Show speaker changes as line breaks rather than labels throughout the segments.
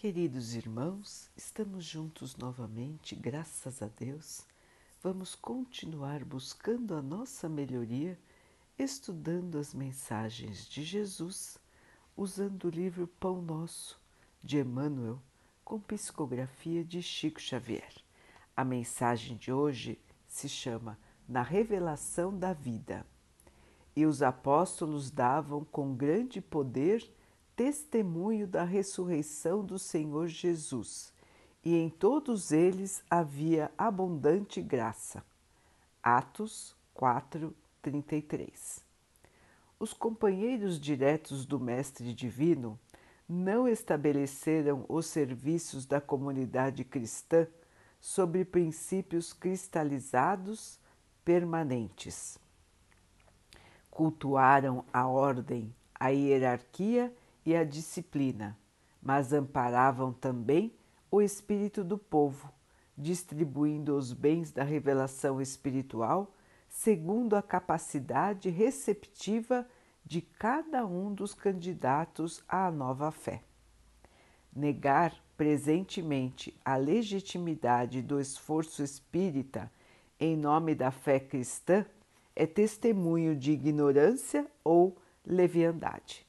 Queridos irmãos, estamos juntos novamente, graças a Deus. Vamos continuar buscando a nossa melhoria, estudando as mensagens de Jesus, usando o livro Pão Nosso, de Emmanuel, com psicografia de Chico Xavier. A mensagem de hoje se chama Na Revelação da Vida. E os apóstolos davam com grande poder testemunho da ressurreição do Senhor Jesus, e em todos eles havia abundante graça. Atos 4, 33. Os companheiros diretos do Mestre Divino não estabeleceram os serviços da comunidade cristã sobre princípios cristalizados permanentes. Cultuaram a ordem, a hierarquia e a disciplina, mas amparavam também o espírito do povo, distribuindo os bens da revelação espiritual segundo a capacidade receptiva de cada um dos candidatos à nova fé. Negar presentemente a legitimidade do esforço espírita em nome da fé cristã é testemunho de ignorância ou leviandade.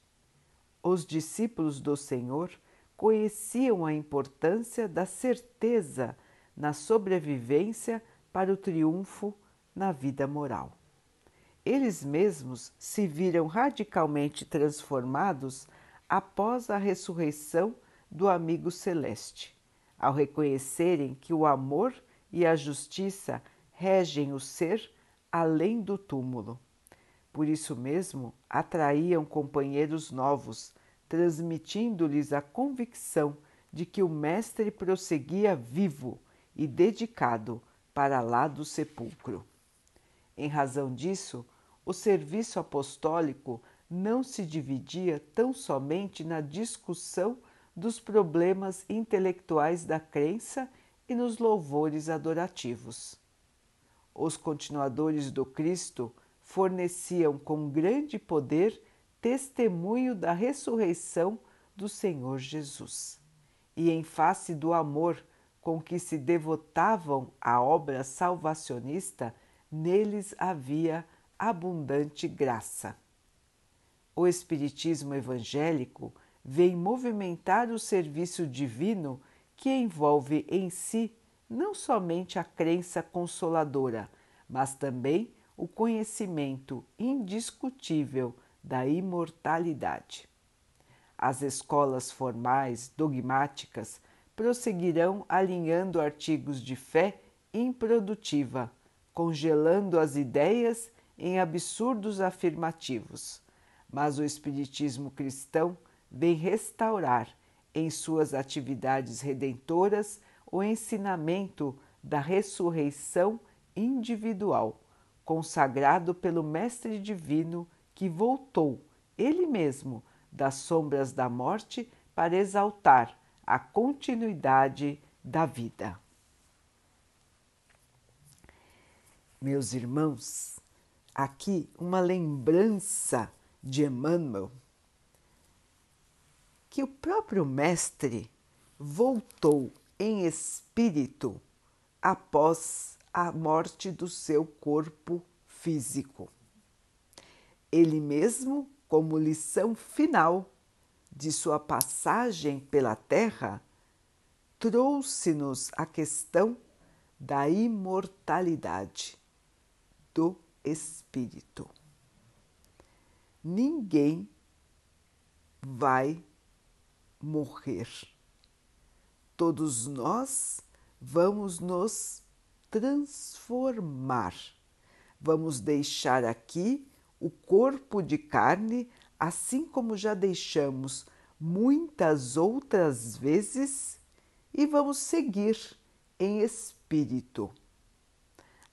Os discípulos do Senhor conheciam a importância da certeza na sobrevivência para o triunfo na vida moral. Eles mesmos se viram radicalmente transformados após a ressurreição do amigo celeste, ao reconhecerem que o amor e a justiça regem o ser além do túmulo. Por isso mesmo, atraíam companheiros novos, transmitindo-lhes a convicção de que o Mestre prosseguia vivo e dedicado para lá do sepulcro. Em razão disso, o serviço apostólico não se dividia tão somente na discussão dos problemas intelectuais da crença e nos louvores adorativos. Os continuadores do Cristo forneciam com grande poder testemunho da ressurreição do Senhor Jesus. E em face do amor com que se devotavam à obra salvacionista, neles havia abundante graça. O Espiritismo evangélico vem movimentar o serviço divino que envolve em si não somente a crença consoladora, mas também o conhecimento indiscutível da imortalidade. As escolas formais dogmáticas prosseguirão alinhando artigos de fé improdutiva, congelando as ideias em absurdos afirmativos. Mas o Espiritismo cristão vem restaurar, em suas atividades redentoras, o ensinamento da ressurreição individual consagrado pelo Mestre Divino que voltou, ele mesmo, das sombras da morte para exaltar a continuidade da vida. Meus irmãos, aqui uma lembrança de Emmanuel que o próprio Mestre voltou em espírito após a morte do seu corpo físico. Ele mesmo, como lição final de sua passagem pela Terra, trouxe-nos a questão da imortalidade do espírito. Ninguém vai morrer. Todos nós vamos nos transformar. Vamos deixar aqui o corpo de carne, assim como já deixamos muitas outras vezes, e vamos seguir em espírito.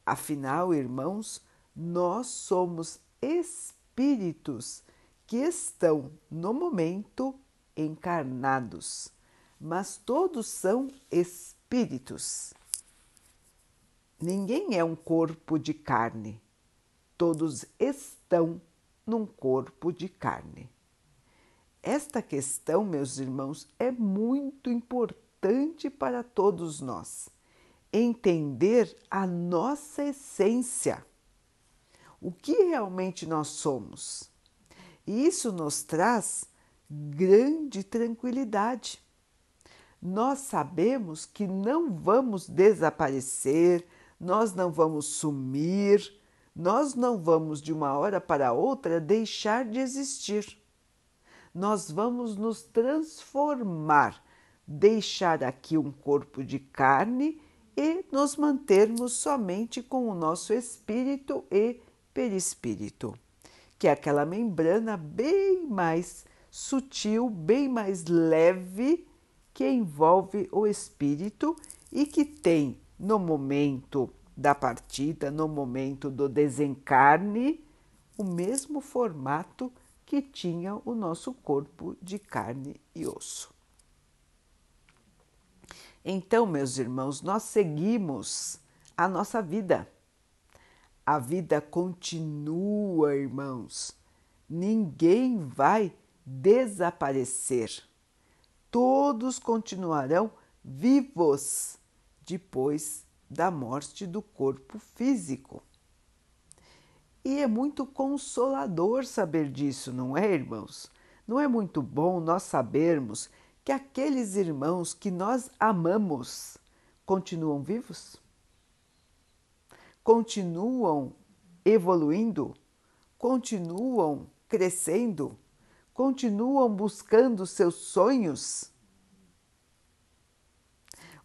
Afinal, irmãos, nós somos espíritos que estão no momento encarnados, mas todos são espíritos. Ninguém é um corpo de carne, todos estão num corpo de carne. Esta questão, meus irmãos, é muito importante para todos nós. Entender a nossa essência, o que realmente nós somos. E isso nos traz grande tranquilidade. Nós sabemos que não vamos desaparecer, nós não vamos sumir, nós não vamos de uma hora para outra deixar de existir. Nós vamos nos transformar, deixar aqui um corpo de carne e nos mantermos somente com o nosso espírito e perispírito, que é aquela membrana bem mais sutil, bem mais leve que envolve o espírito e que tem no momento da partida, no momento do desencarne, o mesmo formato que tinha o nosso corpo de carne e osso. Então, meus irmãos, nós seguimos a nossa vida. A vida continua, irmãos. Ninguém vai desaparecer. Todos continuarão vivos depois da morte do corpo físico. E é muito consolador saber disso, não é, irmãos? Não é muito bom nós sabermos que aqueles irmãos que nós amamos continuam vivos? Continuam evoluindo? Continuam crescendo? continuam buscando seus sonhos?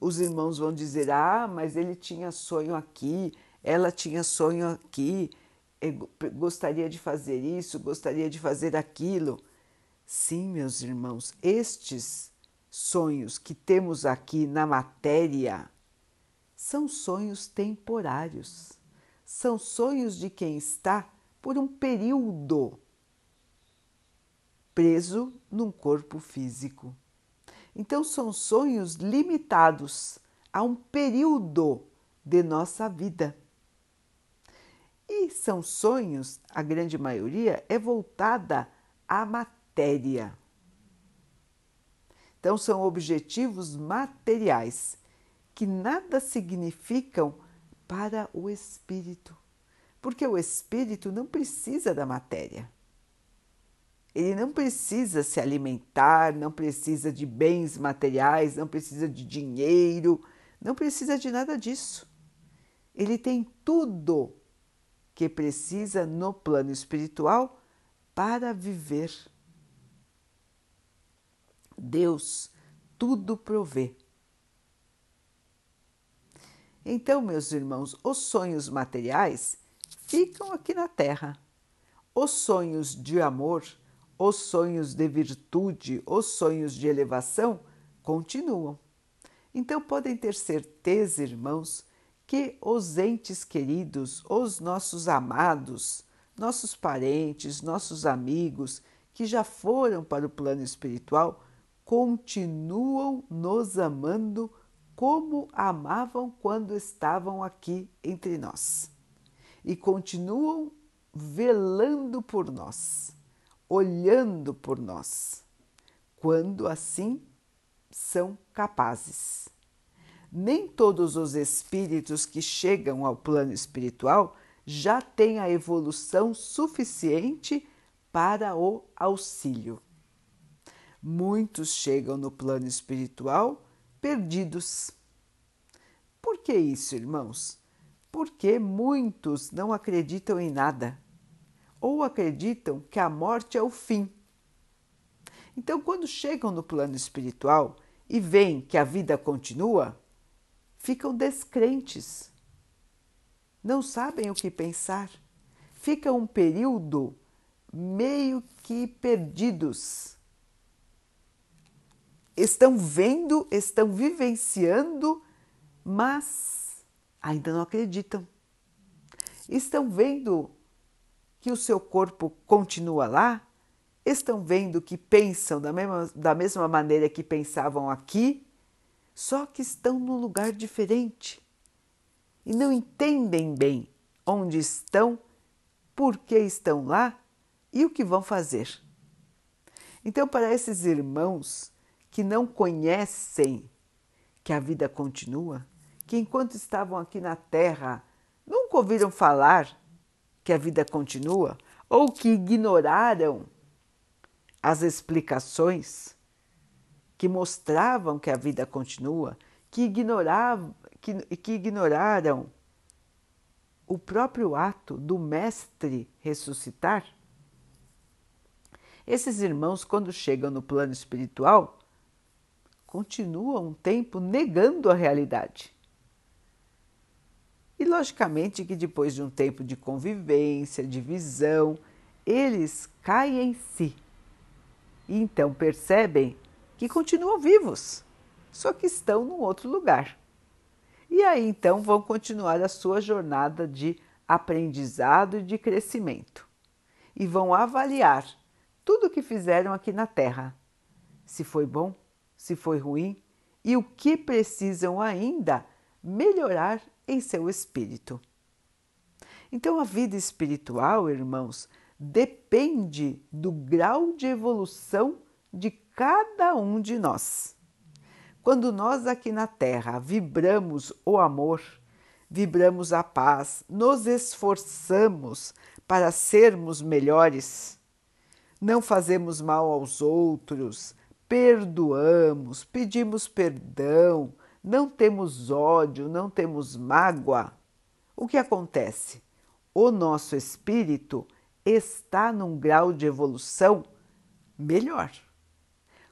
Os irmãos vão dizer: Ah, mas ele tinha sonho aqui, ela tinha sonho aqui, gostaria de fazer isso, gostaria de fazer aquilo. Sim, meus irmãos, estes sonhos que temos aqui na matéria são sonhos temporários, são sonhos de quem está por um período preso num corpo físico. Então, são sonhos limitados a um período de nossa vida. E são sonhos, a grande maioria, é voltada à matéria. Então, são objetivos materiais que nada significam para o espírito, porque o espírito não precisa da matéria. Ele não precisa se alimentar, não precisa de bens materiais, não precisa de dinheiro, não precisa de nada disso. Ele tem tudo que precisa no plano espiritual para viver. Deus tudo provê. Então, meus irmãos, os sonhos materiais ficam aqui na Terra. Os sonhos de amor os sonhos de virtude, os sonhos de elevação continuam. Então podem ter certeza, irmãos, que os entes queridos, os nossos amados, nossos parentes, nossos amigos que já foram para o plano espiritual continuam nos amando como amavam quando estavam aqui entre nós e continuam velando por nós olhando por nós, quando assim são capazes. Nem todos os espíritos que chegam ao plano espiritual já têm a evolução suficiente para o auxílio. Muitos chegam no plano espiritual perdidos. Por que isso, irmãos? Porque muitos não acreditam em nada ou acreditam que a morte é o fim. Então, quando chegam no plano espiritual e veem que a vida continua, ficam descrentes, não sabem o que pensar, ficam um período meio que perdidos. Estão vendo, estão vivenciando, mas ainda não acreditam. Estão vendo que o seu corpo continua lá? Estão vendo que pensam da mesma, da mesma maneira que pensavam aqui, só que estão num lugar diferente e não entendem bem onde estão, por que estão lá e o que vão fazer. Então, para esses irmãos que não conhecem que a vida continua, que enquanto estavam aqui na Terra nunca ouviram falar que a vida continua, ou que ignoraram as explicações que mostravam que a vida continua, que, ignoravam, que, que ignoraram o próprio ato do Mestre ressuscitar? Esses irmãos, quando chegam no plano espiritual, continuam um tempo negando a realidade. E logicamente que depois de um tempo de convivência, de visão, eles caem em si. E então percebem que continuam vivos, só que estão num outro lugar. E aí então vão continuar a sua jornada de aprendizado e de crescimento. E vão avaliar tudo o que fizeram aqui na Terra, se foi bom, se foi ruim e o que precisam ainda melhorar em seu espírito. Então, a vida espiritual, irmãos, depende do grau de evolução de cada um de nós. Quando nós aqui na Terra vibramos o amor, vibramos a paz, nos esforçamos para sermos melhores, não fazemos mal aos outros, perdoamos, pedimos perdão, não temos ódio, não temos mágoa, o que acontece? O nosso espírito está num grau de evolução melhor.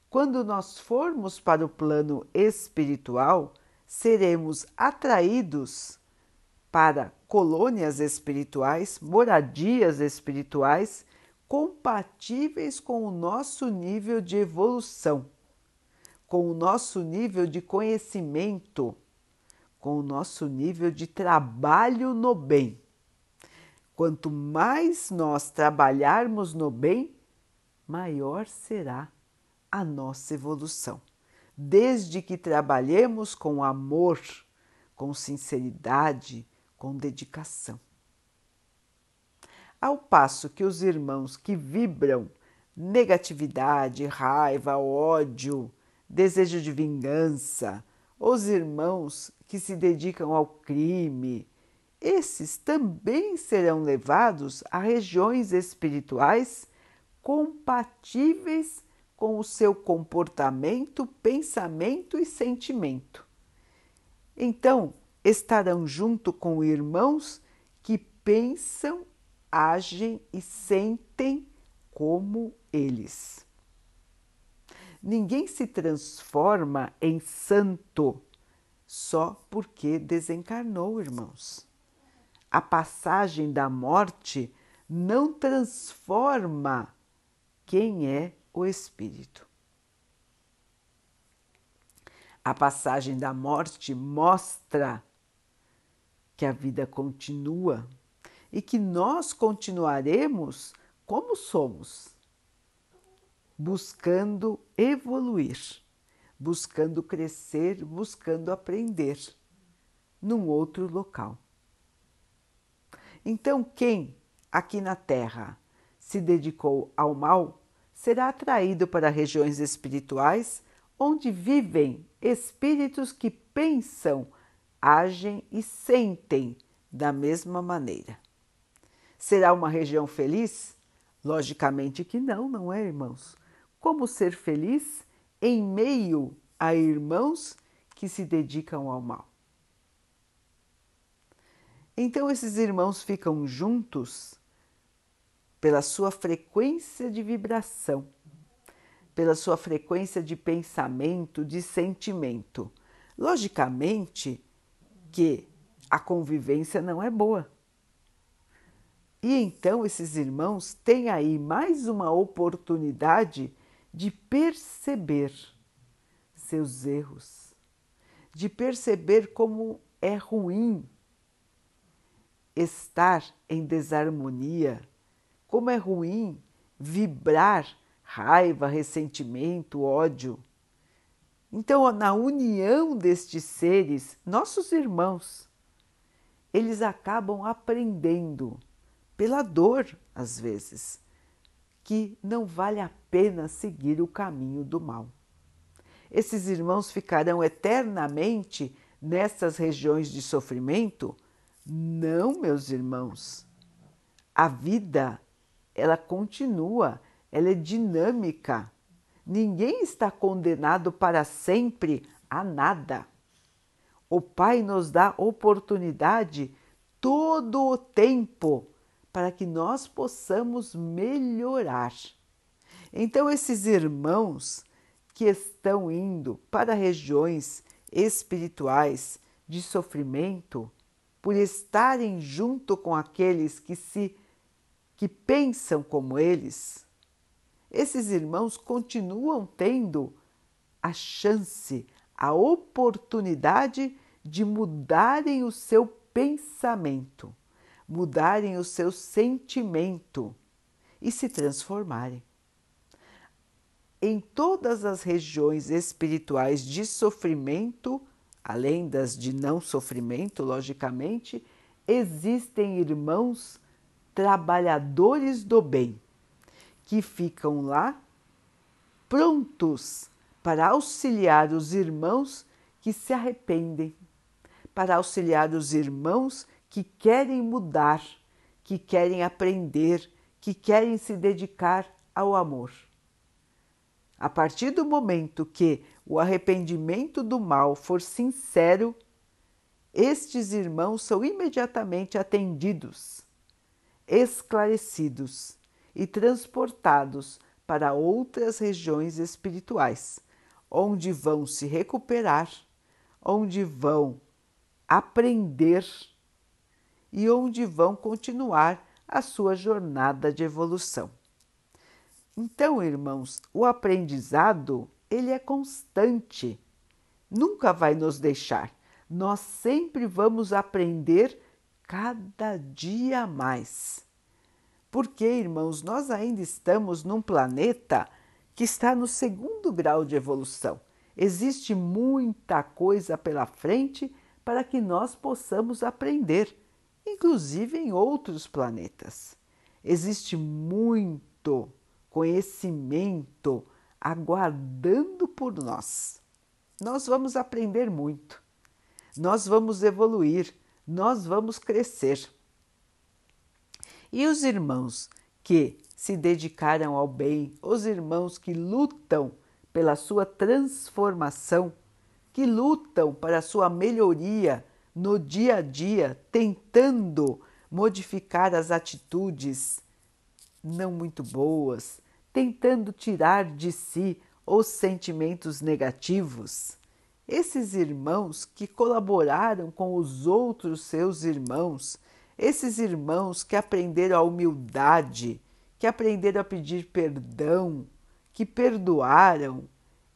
Quando nós formos para o plano espiritual, seremos atraídos para colônias espirituais, moradias espirituais compatíveis com o nosso nível de evolução, com o nosso nível de conhecimento, com o nosso nível de trabalho no bem. Quanto mais nós trabalharmos no bem, maior será a nossa evolução. Desde que trabalhemos com amor, com sinceridade, com dedicação. Ao passo que os irmãos que vibram negatividade, raiva, ódio, desejo de vingança, os irmãos que se dedicam ao crime, esses também serão levados a regiões espirituais compatíveis com o seu comportamento, pensamento e sentimento. Então, estarão junto com irmãos que pensam, agem e sentem como eles. Ninguém se transforma em santo só porque desencarnou, irmãos a passagem da morte não transforma quem é o espírito. A passagem da morte mostra que a vida continua e que nós continuaremos como somos, buscando evoluir, buscando crescer, buscando aprender num outro local. Então, quem aqui na Terra se dedicou ao mal será atraído para regiões espirituais onde vivem espíritos que pensam, agem e sentem da mesma maneira. Será uma região feliz? Logicamente que não, não é, irmãos? Como ser feliz em meio a irmãos que se dedicam ao mal? Então esses irmãos ficam juntos pela sua frequência de vibração, pela sua frequência de pensamento, de sentimento. Logicamente que a convivência não é boa. E então esses irmãos têm aí mais uma oportunidade de perceber seus erros, de perceber como é ruim estar em desarmonia, como é ruim vibrar raiva, ressentimento, ódio. Então, na união destes seres, nossos irmãos, eles acabam aprendendo pela dor, às vezes, que não vale a pena seguir o caminho do mal. Esses irmãos ficarão eternamente nessas regiões de sofrimento? Não, meus irmãos. A vida, ela continua, ela é dinâmica. Ninguém está condenado para sempre a nada. O Pai nos dá oportunidade todo o tempo para que nós possamos melhorar. Então, esses irmãos que estão indo para regiões espirituais de sofrimento, por estarem junto com aqueles que se que pensam como eles, esses irmãos continuam tendo a chance, a oportunidade de mudarem o seu pensamento, mudarem o seu sentimento e se transformarem. Em todas as regiões espirituais de sofrimento, além das de não sofrimento, logicamente, existem irmãos trabalhadores do bem que ficam lá prontos para auxiliar os irmãos que se arrependem, para auxiliar os irmãos que querem mudar, que querem aprender, que querem se dedicar ao amor. A partir do momento que o arrependimento do mal for sincero, estes irmãos são imediatamente atendidos, esclarecidos e transportados para outras regiões espirituais, onde vão se recuperar, onde vão aprender e onde vão continuar a sua jornada de evolução. Então, irmãos, o aprendizado ele é constante, nunca vai nos deixar. Nós sempre vamos aprender cada dia mais. Porque, irmãos, nós ainda estamos num planeta que está no segundo grau de evolução. Existe muita coisa pela frente para que nós possamos aprender, inclusive em outros planetas. Existe muito conhecimento aguardando por nós. Nós vamos aprender muito, nós vamos evoluir, nós vamos crescer. E os irmãos que se dedicaram ao bem, os irmãos que lutam pela sua transformação, que lutam para a sua melhoria no dia a dia, tentando modificar as atitudes não muito boas, tentando tirar de si os sentimentos negativos. Esses irmãos que colaboraram com os outros seus irmãos, esses irmãos que aprenderam a humildade, que aprenderam a pedir perdão, que perdoaram,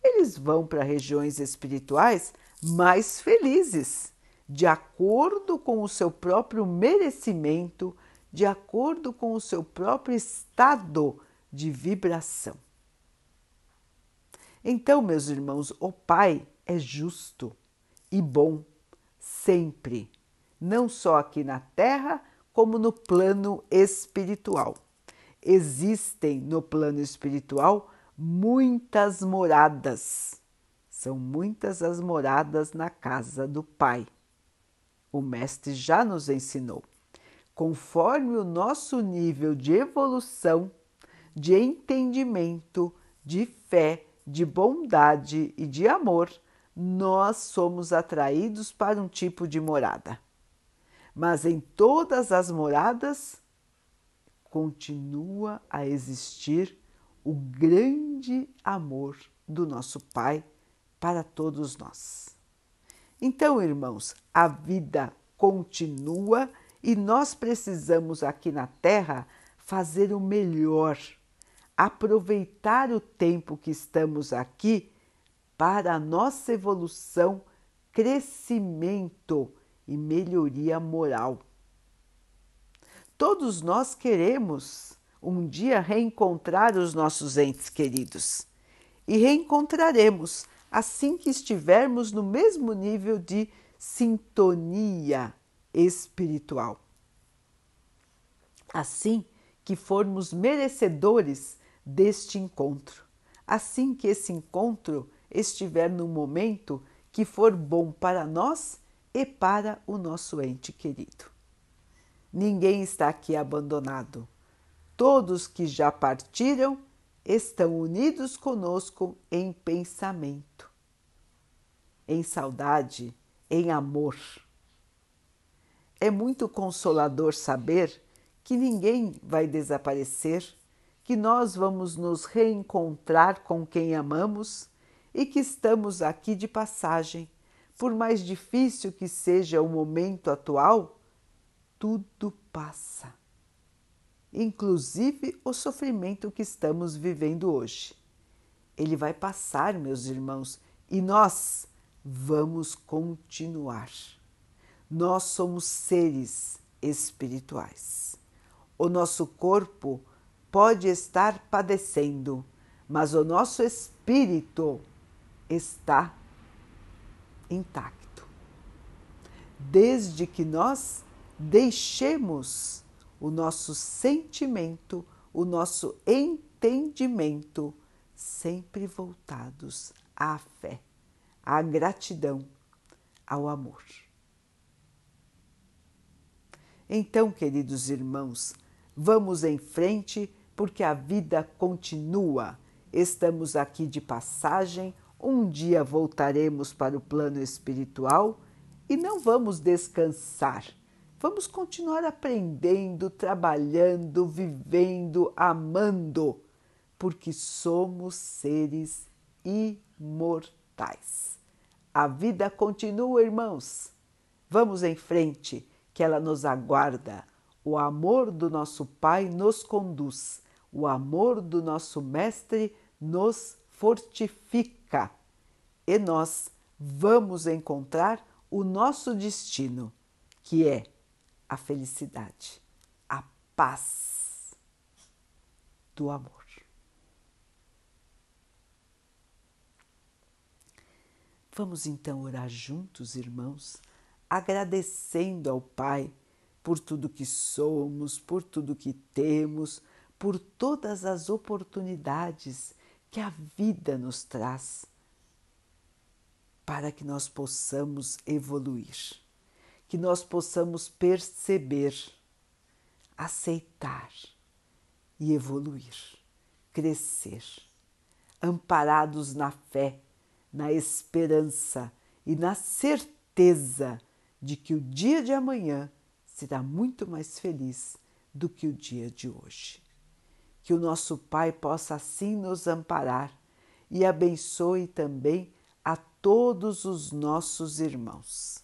eles vão para regiões espirituais mais felizes, de acordo com o seu próprio merecimento, de acordo com o seu próprio estado de vibração. Então, meus irmãos, o Pai é justo e bom sempre, não só aqui na Terra, como no plano espiritual. Existem no plano espiritual muitas moradas. São muitas as moradas na casa do Pai. O Mestre já nos ensinou. Conforme o nosso nível de evolução, de entendimento, de fé, de bondade e de amor, nós somos atraídos para um tipo de morada. Mas em todas as moradas continua a existir o grande amor do nosso Pai para todos nós. Então, irmãos, a vida continua e nós precisamos aqui na Terra fazer o melhor aproveitar o tempo que estamos aqui para a nossa evolução, crescimento e melhoria moral. Todos nós queremos um dia reencontrar os nossos entes queridos e reencontraremos assim que estivermos no mesmo nível de sintonia espiritual. Assim que formos merecedores deste encontro. Assim que esse encontro estiver no momento que for bom para nós e para o nosso ente querido. Ninguém está aqui abandonado. Todos que já partiram estão unidos conosco em pensamento, em saudade, em amor. É muito consolador saber que ninguém vai desaparecer, que nós vamos nos reencontrar com quem amamos e que estamos aqui de passagem. Por mais difícil que seja o momento atual, tudo passa, inclusive o sofrimento que estamos vivendo hoje. Ele vai passar, meus irmãos, e nós vamos continuar. Nós somos seres espirituais. O nosso corpo pode estar padecendo, mas o nosso espírito está intacto. Desde que nós deixemos o nosso sentimento, o nosso entendimento sempre voltados à fé à gratidão, ao amor. Então, queridos irmãos, vamos em frente porque a vida continua. Estamos aqui de passagem, um dia voltaremos para o plano espiritual e não vamos descansar. Vamos continuar aprendendo, trabalhando, vivendo, amando, porque somos seres imortais. A vida continua, irmãos. Vamos em frente, que ela nos aguarda. O amor do nosso Pai nos conduz, o amor do nosso Mestre nos fortifica. E nós vamos encontrar o nosso destino, que é a felicidade, a paz do amor. Vamos então orar juntos, irmãos, agradecendo ao Pai por tudo que somos, por tudo que temos, por todas as oportunidades que a vida nos traz para que nós possamos evoluir, que nós possamos perceber, aceitar e evoluir, crescer, amparados na fé na esperança e na certeza de que o dia de amanhã será muito mais feliz do que o dia de hoje. Que o nosso Pai possa assim nos amparar e abençoe também a todos os nossos irmãos.